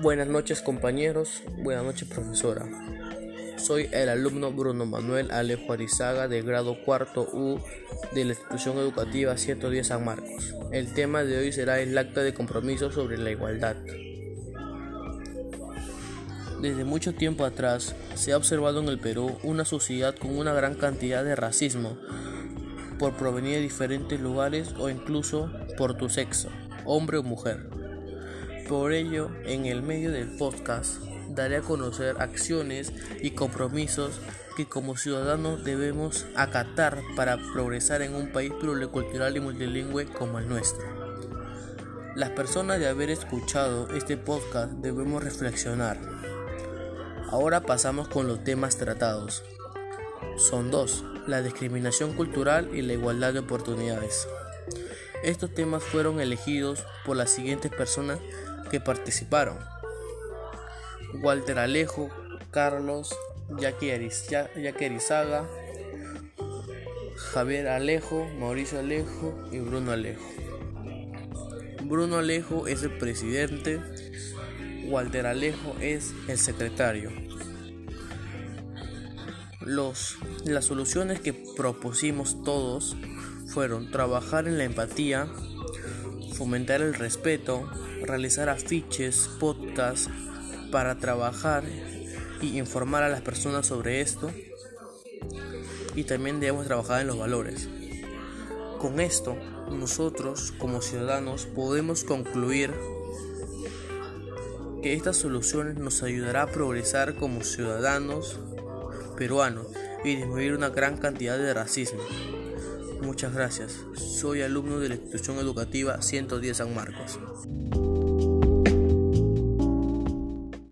Buenas noches compañeros, buenas noches profesora. Soy el alumno Bruno Manuel Alejo Arizaga de grado cuarto U de la institución educativa 110 San Marcos. El tema de hoy será el acta de compromiso sobre la igualdad. Desde mucho tiempo atrás se ha observado en el Perú una sociedad con una gran cantidad de racismo por provenir de diferentes lugares o incluso por tu sexo, hombre o mujer. Por ello, en el medio del podcast daré a conocer acciones y compromisos que como ciudadanos debemos acatar para progresar en un país pluricultural y multilingüe como el nuestro. Las personas de haber escuchado este podcast debemos reflexionar. Ahora pasamos con los temas tratados. Son dos, la discriminación cultural y la igualdad de oportunidades. Estos temas fueron elegidos por las siguientes personas que participaron. Walter Alejo, Carlos Yaquerizaga, Javier Alejo, Mauricio Alejo y Bruno Alejo. Bruno Alejo es el presidente, Walter Alejo es el secretario. Los, las soluciones que propusimos todos fueron trabajar en la empatía, fomentar el respeto, realizar afiches, podcasts para trabajar y informar a las personas sobre esto. Y también debemos trabajar en los valores. Con esto, nosotros como ciudadanos podemos concluir que estas soluciones nos ayudará a progresar como ciudadanos peruanos y disminuir una gran cantidad de racismo. Muchas gracias. Soy alumno de la institución educativa 110 San Marcos.